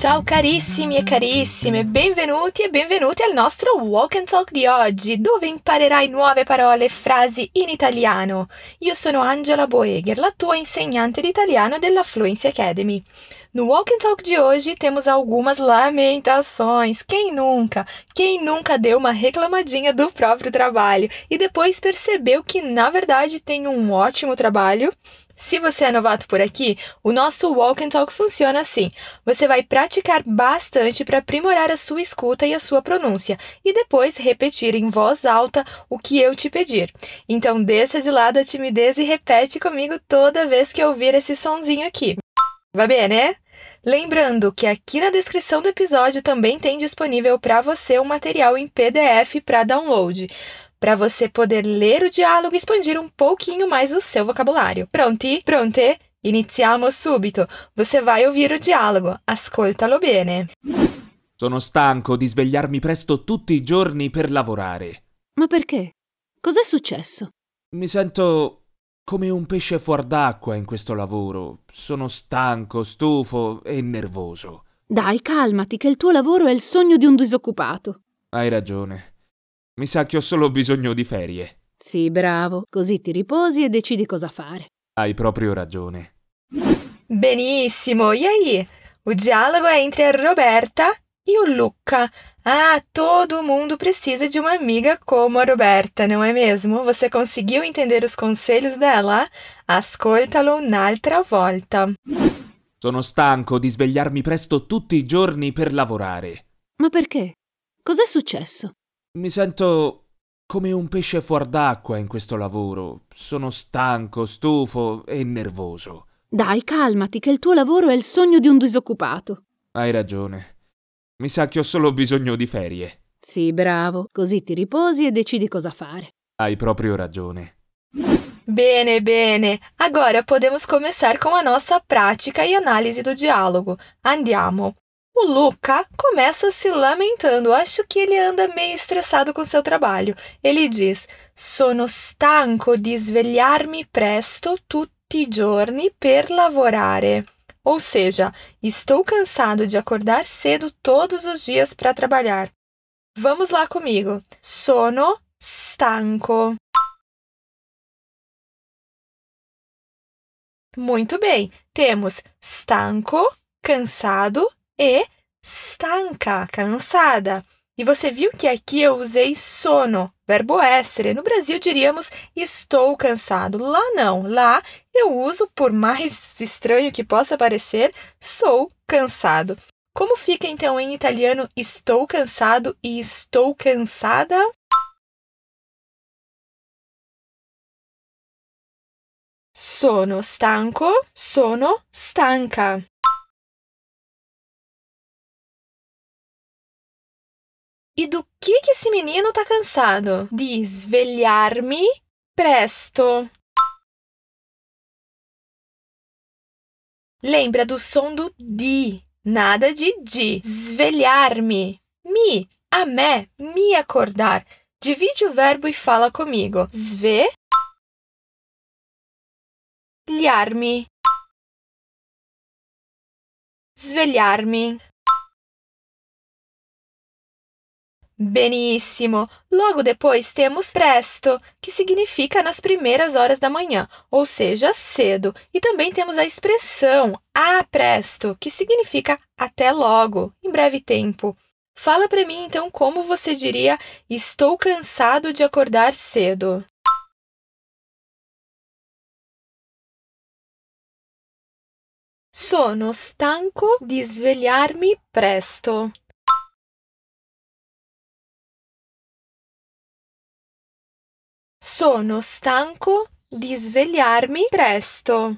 Ciao carissimi e carissime, benvenuti e benvenuti al nostro Walk and Talk di oggi, dove imparerai nuove parole e frasi in italiano. Io sono Angela Boeger, la tua insegnante di italiano della Fluency Academy. No Walk and Talk de hoje temos algumas lamentações. Quem nunca? Quem nunca deu uma reclamadinha do próprio trabalho e depois percebeu que na verdade tem um ótimo trabalho? Se você é novato por aqui, o nosso Walk and Talk funciona assim. Você vai praticar bastante para aprimorar a sua escuta e a sua pronúncia, e depois repetir em voz alta o que eu te pedir. Então deixa de lado a timidez e repete comigo toda vez que ouvir esse sonzinho aqui. Vai bem, né? Lembrando que aqui na descrição do episódio também tem disponível para você um material em PDF para download para você poder ler o diálogo e expandir um pouquinho mais o seu vocabulário. Pronti? Pronte? Iniziamo subito. Você vai ouvir o dialogo. Ascoltalo bene. Sono stanco di svegliarmi presto tutti i giorni per lavorare. Ma perché? Cos'è successo? Mi sento come un pesce fuor d'acqua in questo lavoro. Sono stanco, stufo e nervoso. Dai, calmati, che il tuo lavoro è il sogno di un disoccupato. Hai ragione. Mi sa che ho solo bisogno di ferie. Sì, bravo, così ti riposi e decidi cosa fare. Hai proprio ragione. Benissimo, aí? O diálogo é entre a Roberta e o Luca. Ah, todo mundo precisa de uma amiga como a Roberta, não é mesmo? Você conseguiu entender os conselhos dela? Ascoltalo un'altra volta. Sono stanco di svegliarmi presto tutti i giorni per lavorare. Ma perché? Cos'è successo? Mi sento come un pesce fuor d'acqua in questo lavoro. Sono stanco, stufo e nervoso. Dai, calmati, che il tuo lavoro è il sogno di un disoccupato. Hai ragione. Mi sa che ho solo bisogno di ferie. Sì, bravo, così ti riposi e decidi cosa fare. Hai proprio ragione. Bene, bene. Agora podemos começar com a nossa prática e análise do diálogo. Andiamo. O Luca começa se lamentando. Acho que ele anda meio estressado com seu trabalho. Ele diz: Sono stanco di svegliarmi presto tutti i giorni per lavorare. Ou seja, estou cansado de acordar cedo todos os dias para trabalhar. Vamos lá comigo. Sono stanco. Muito bem. Temos stanco, cansado e stanca, cansada. E você viu que aqui eu usei sono, verbo essere. No Brasil diríamos estou cansado. Lá não. Lá eu uso, por mais estranho que possa parecer, sou cansado. Como fica então em italiano estou cansado e estou cansada? Sono stanco, sono stanca. E do que que esse menino tá cansado? De svegliarmi presto. Lembra do som do di, nada de di. Svegliarmi. Mi, a me, me acordar. Divide o verbo e fala comigo. Sve Svegliarmi. Svegliarmi. Benissimo! Logo depois temos presto, que significa nas primeiras horas da manhã, ou seja, cedo. E também temos a expressão a presto, que significa até logo, em breve tempo. Fala para mim então como você diria estou cansado de acordar cedo. Sono stanco di svegliarmi presto. Sono stanco di svegliarmi presto.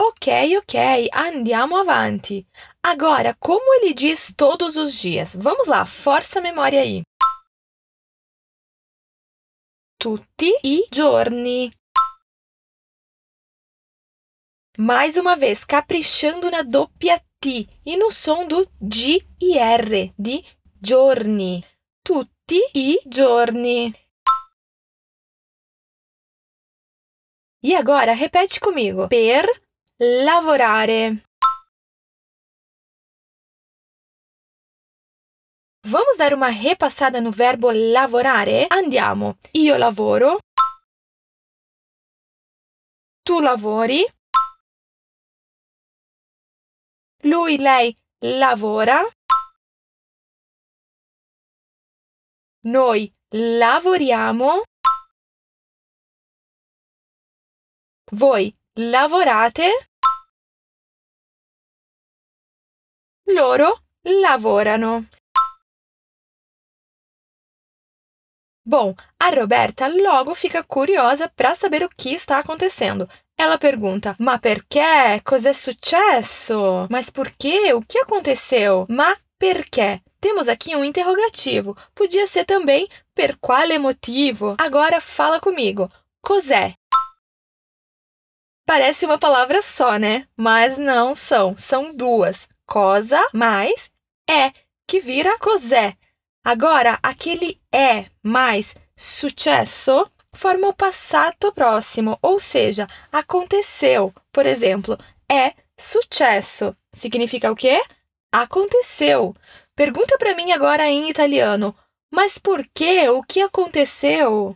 Ok, ok, andiamo avanti. Agora, como ele diz todos os dias? Vamos lá, força a memória aí. Tutti i giorni. Mais uma vez, caprichando na doppia T e no som do G e R, de giorni, tutti i giorni. E agora repete comigo. Per lavorare. Vamos dar uma repassada no verbo lavorare? Andiamo. Io lavoro. Tu lavori. Lui, lei lavora. Noi lavoriamo. Voi lavorate. Loro lavorano. Bom, a Roberta logo fica curiosa para saber o que está acontecendo. Ela pergunta: Ma perché? Cos'è successo? Mas por quê? O que aconteceu? Ma perché? Temos aqui um interrogativo. Podia ser também per quale motivo. Agora fala comigo. Cos'è? Parece uma palavra só, né? Mas não são. São duas. Cosa mais é, que vira cos'è. Agora, aquele é mais sucesso forma o passato próximo, ou seja, aconteceu. Por exemplo, é sucesso. Significa o quê? Aconteceu. Pergunta para mim agora em italiano. Mas por quê? O que aconteceu?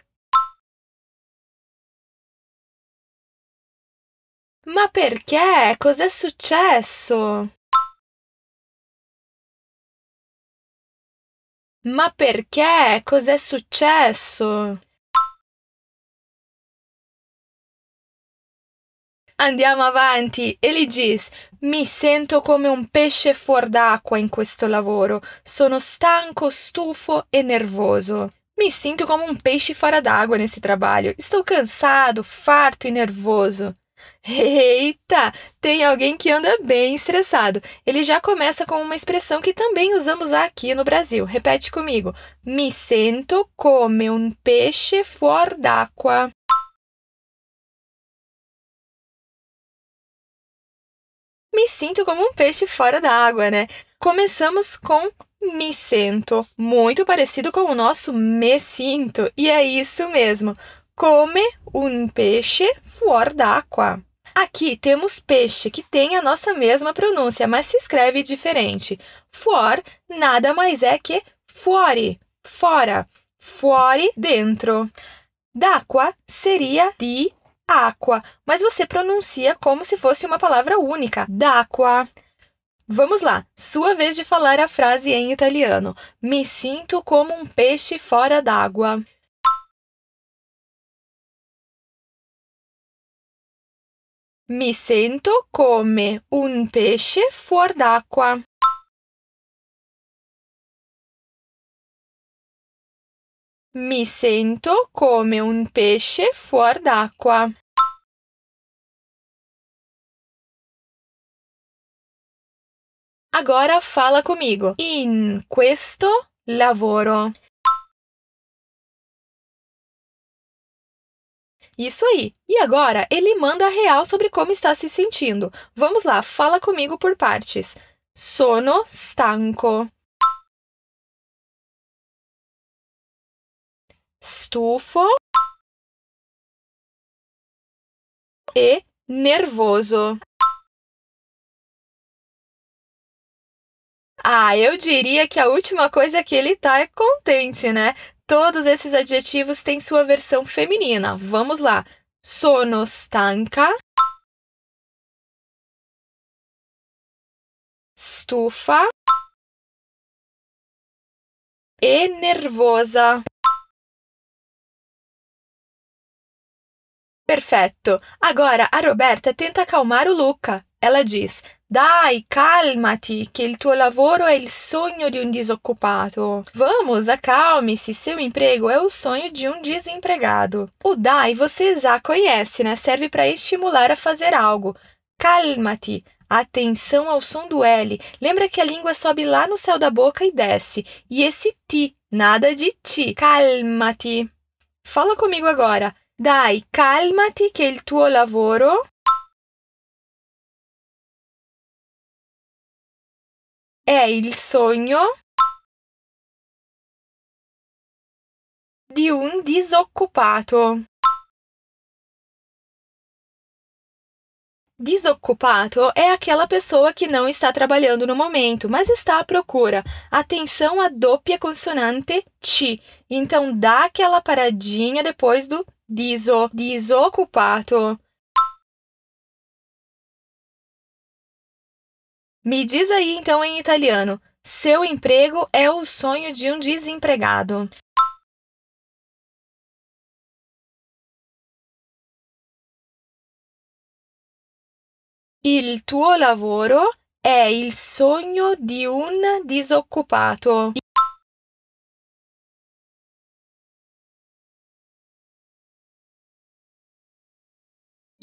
Ma perché? Cos'è successo? Ma perché? Cos'è successo? Andiamo avanti. Ele diz: Mi sento come un pesce fuor d'acqua in questo lavoro. Sono stanco, stufo e nervoso. Mi sinto como um peixe fora d'água nesse trabalho. Estou cansado, farto e nervoso. Eita! Tem alguém que anda bem estressado. Ele já começa com uma expressão que também usamos aqui no Brasil. Repete comigo. Me sento come um peixe fuor d'acqua. Sinto como um peixe fora d'água, né? Começamos com me sento, muito parecido com o nosso me sinto, e é isso mesmo. Come um peixe fuor d'acqua. Aqui temos peixe, que tem a nossa mesma pronúncia, mas se escreve diferente. For nada mais é que fuori, fora, fuori, dentro. D'acqua seria de aqua, mas você pronuncia como se fosse uma palavra única, d'acqua. Vamos lá, sua vez de falar a frase em italiano. Me sinto como um peixe fora d'água. Mi sento come un pesce fuor d'acqua. Mi sento come un pesce fuor d'acqua. Agora fala comigo. In questo lavoro. Isso aí! E agora ele manda a real sobre como está se sentindo. Vamos lá, fala comigo por partes. Sono stanco. Stufo. E nervoso. Ah, eu diria que a última coisa que ele tá é contente, né? Todos esses adjetivos têm sua versão feminina. Vamos lá. Sono stanca. Stufa. E nervosa. Perfetto. Agora a Roberta tenta acalmar o Luca. Ela diz: Dai, calmati, che il tuo lavoro è il sogno di un disoccupato. Vamos, acalme-se, seu emprego é o sonho de um desempregado. O dai você já conhece, né? Serve para estimular a fazer algo. Calmati, atenção ao som do L. Lembra que a língua sobe lá no céu da boca e desce. E esse ti, nada de ti. Calmati. Fala comigo agora. Dai, calmati che il tuo lavoro è il sogno di un disoccupato. Desoccupato é aquela pessoa que não está trabalhando no momento, mas está à procura. Atenção à doppia consonante T. Então, dá aquela paradinha depois do diso. Desoccupato. Me diz aí então em italiano: seu emprego é o sonho de um desempregado. Il tuo lavoro è il sogno di un disoccupato.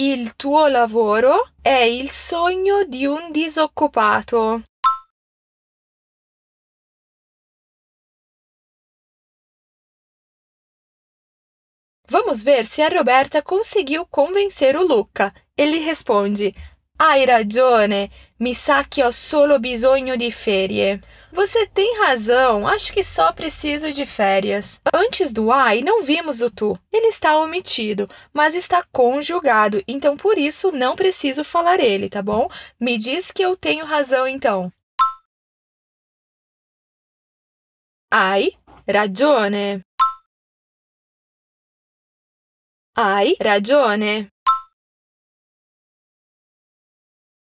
Il tuo lavoro è il sogno di un disoccupato. Vamos ver se a Roberta conseguiu convencer o Luca. Ele responde: Hai ragione, mi sa che ho solo bisogno di ferie. Você tem razão, acho que só preciso de férias. Antes do ai, não vimos o tu. Ele está omitido, mas está conjugado, então por isso não preciso falar ele, tá bom? Me diz que eu tenho razão então. Hai ragione. Hai ragione.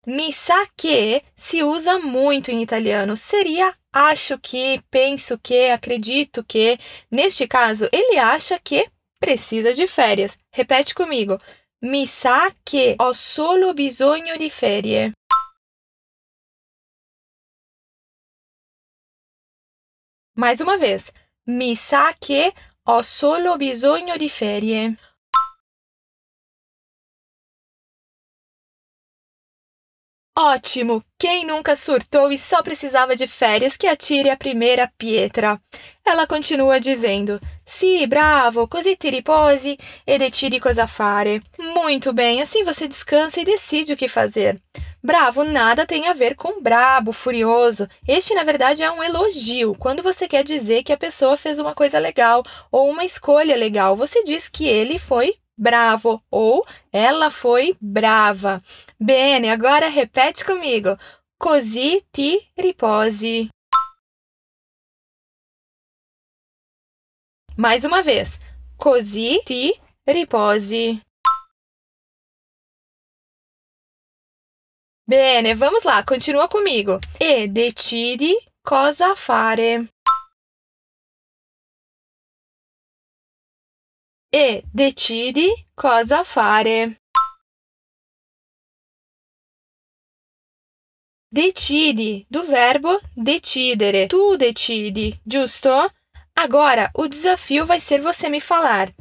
Mi sa che se usa muito em italiano. Seria acho que, penso que, acredito que. Neste caso, ele acha que precisa de férias. Repete comigo. Mi sa che ho solo bisogno di ferie. Mais uma vez. Mi sa che ho solo bisogno di ferie. Ótimo! Quem nunca surtou e só precisava de férias que atire a primeira pietra? Ela continua dizendo: Sì, bravo, così ti riposi e decidi cosa fare. Muito bem, assim você descansa e decide o que fazer. Bravo nada tem a ver com brabo, furioso. Este, na verdade, é um elogio. Quando você quer dizer que a pessoa fez uma coisa legal ou uma escolha legal, você diz que ele foi bravo ou ela foi brava. Bene, agora repete comigo. Così ti riposi. Mais uma vez. Così ti riposi. Bene, vamos lá, continua comigo. E decidi cosa fare. E decidi cosa fare. Decidi, do verbo decidere. Tu decidi, giusto? Agora, o desafio vai ser você me falar.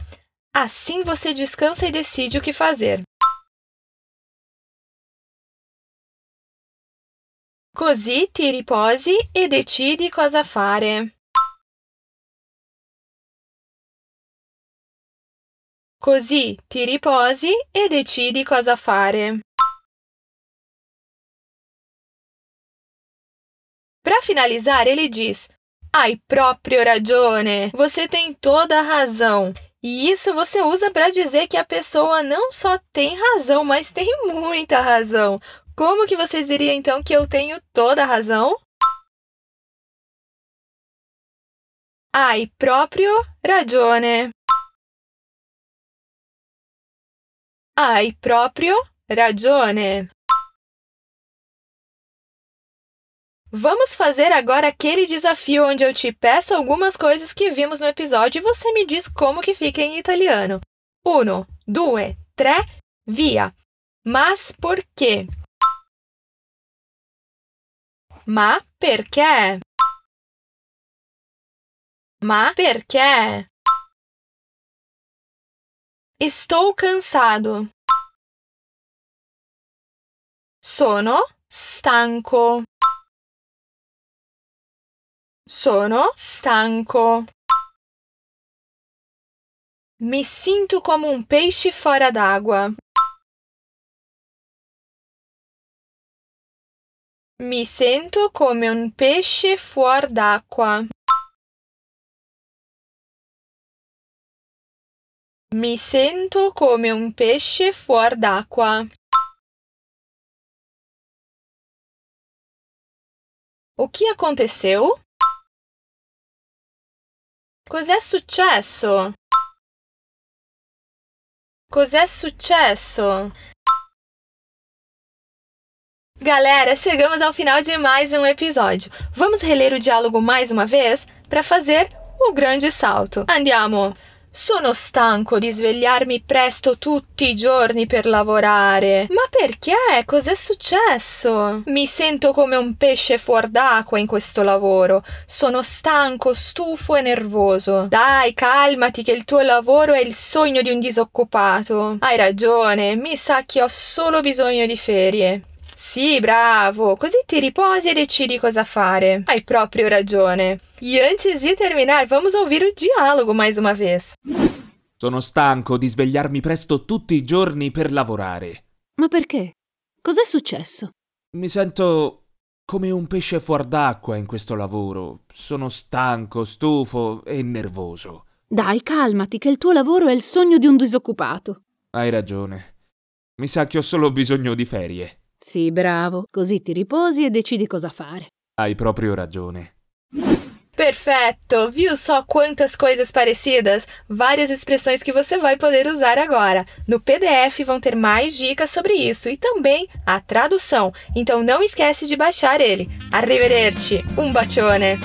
Assim você descansa e decide o que fazer. Così ti riposi e decidi cosa fare. Così ti riposi e decidi cosa fare. Para finalizar, ele diz: Hai proprio ragione. Você tem toda a razão. E isso você usa para dizer que a pessoa não só tem razão, mas tem muita razão. Como que você diria então que eu tenho toda a razão? Hai proprio ragione. Hai proprio ragione. Vamos fazer agora aquele desafio onde eu te peço algumas coisas que vimos no episódio e você me diz como que fica em italiano. Uno, due, tre, via. Mas por quê? Ma perché? Ma perché? Estou cansado. Sono stanco. Sono stanco. Mi sinto como um peixe fora d'água. Mi sento come un pesce fuor d'acqua. Mi sento come un pesce fuor d'acqua. O que aconteceu? Cos'è successo? Cos'è successo? Galera, chegamos ao final de mais um episódio. Vamos reler o diálogo mais uma vez para fazer o grande salto. Andiamo! Sono stanco di svegliarmi presto tutti i giorni per lavorare. Ma perché? Cos'è successo? Mi sento come un pesce fuor d'acqua in questo lavoro. Sono stanco, stufo e nervoso. Dai, calmati che il tuo lavoro è il sogno di un disoccupato. Hai ragione, mi sa che ho solo bisogno di ferie. Sì, bravo, così ti riposi e decidi cosa fare. Hai proprio ragione. E antes de terminar, vamos ouvir o diálogo mais uma vez. Sono stanco di svegliarmi presto tutti i giorni per lavorare. Ma perché? Cos'è successo? Mi sento come un pesce fuor d'acqua in questo lavoro. Sono stanco, stufo e nervoso. Dai, calmati, che il tuo lavoro è il sogno di un disoccupato. Hai ragione. Mi sa che ho solo bisogno di ferie. Sì, bravo, così ti riposi e decidi cosa fare. Hai proprio ragione. Perfeito! Viu só quantas coisas parecidas? Várias expressões que você vai poder usar agora. No PDF vão ter mais dicas sobre isso e também a tradução. Então não esquece de baixar ele. Arrivederci! Um bacione!